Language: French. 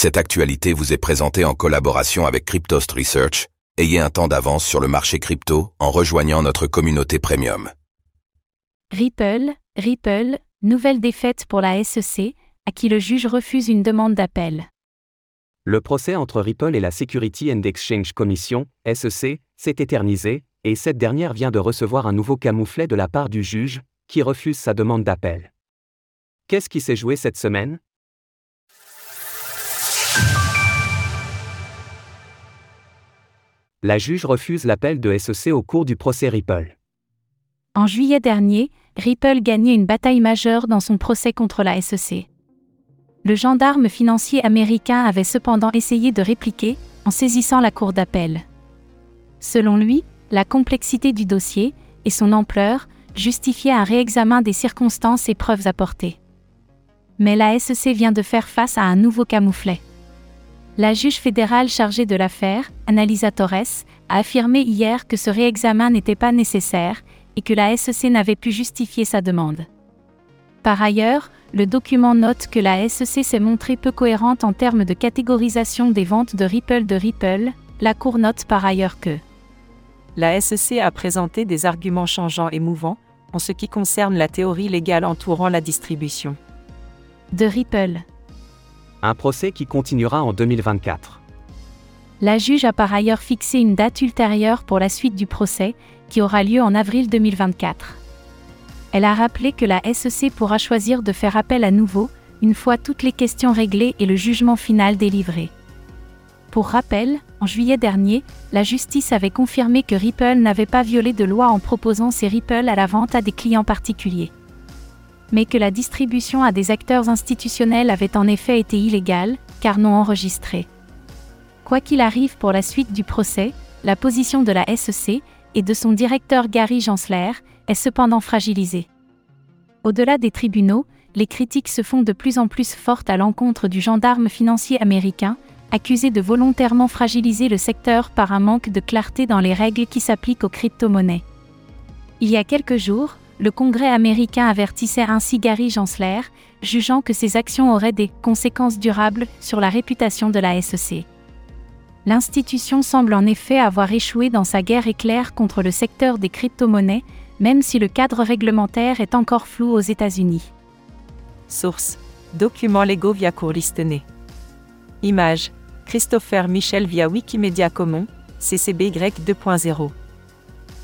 Cette actualité vous est présentée en collaboration avec Cryptost Research. Ayez un temps d'avance sur le marché crypto en rejoignant notre communauté premium. Ripple, Ripple, nouvelle défaite pour la SEC, à qui le juge refuse une demande d'appel. Le procès entre Ripple et la Security and Exchange Commission, SEC, s'est éternisé, et cette dernière vient de recevoir un nouveau camouflet de la part du juge, qui refuse sa demande d'appel. Qu'est-ce qui s'est joué cette semaine? La juge refuse l'appel de SEC au cours du procès Ripple. En juillet dernier, Ripple gagnait une bataille majeure dans son procès contre la SEC. Le gendarme financier américain avait cependant essayé de répliquer, en saisissant la cour d'appel. Selon lui, la complexité du dossier, et son ampleur, justifiaient un réexamen des circonstances et preuves apportées. Mais la SEC vient de faire face à un nouveau camouflet. La juge fédérale chargée de l'affaire, Annalisa Torres, a affirmé hier que ce réexamen n'était pas nécessaire et que la SEC n'avait pu justifier sa demande. Par ailleurs, le document note que la SEC s'est montrée peu cohérente en termes de catégorisation des ventes de Ripple de Ripple, la Cour note par ailleurs que la SEC a présenté des arguments changeants et mouvants, en ce qui concerne la théorie légale entourant la distribution de Ripple. Un procès qui continuera en 2024. La juge a par ailleurs fixé une date ultérieure pour la suite du procès, qui aura lieu en avril 2024. Elle a rappelé que la SEC pourra choisir de faire appel à nouveau, une fois toutes les questions réglées et le jugement final délivré. Pour rappel, en juillet dernier, la justice avait confirmé que Ripple n'avait pas violé de loi en proposant ses Ripple à la vente à des clients particuliers mais que la distribution à des acteurs institutionnels avait en effet été illégale, car non enregistrée. Quoi qu'il arrive pour la suite du procès, la position de la SEC et de son directeur Gary Gensler est cependant fragilisée. Au-delà des tribunaux, les critiques se font de plus en plus fortes à l'encontre du gendarme financier américain, accusé de volontairement fragiliser le secteur par un manque de clarté dans les règles qui s'appliquent aux crypto-monnaies. Il y a quelques jours, le Congrès américain avertissait ainsi Gary Gensler, jugeant que ces actions auraient des conséquences durables sur la réputation de la SEC. L'institution semble en effet avoir échoué dans sa guerre éclair contre le secteur des crypto-monnaies, même si le cadre réglementaire est encore flou aux États-Unis. Source Documents légaux via Courlistenay. Image Christopher Michel via Wikimedia Commons, CCBY 2.0.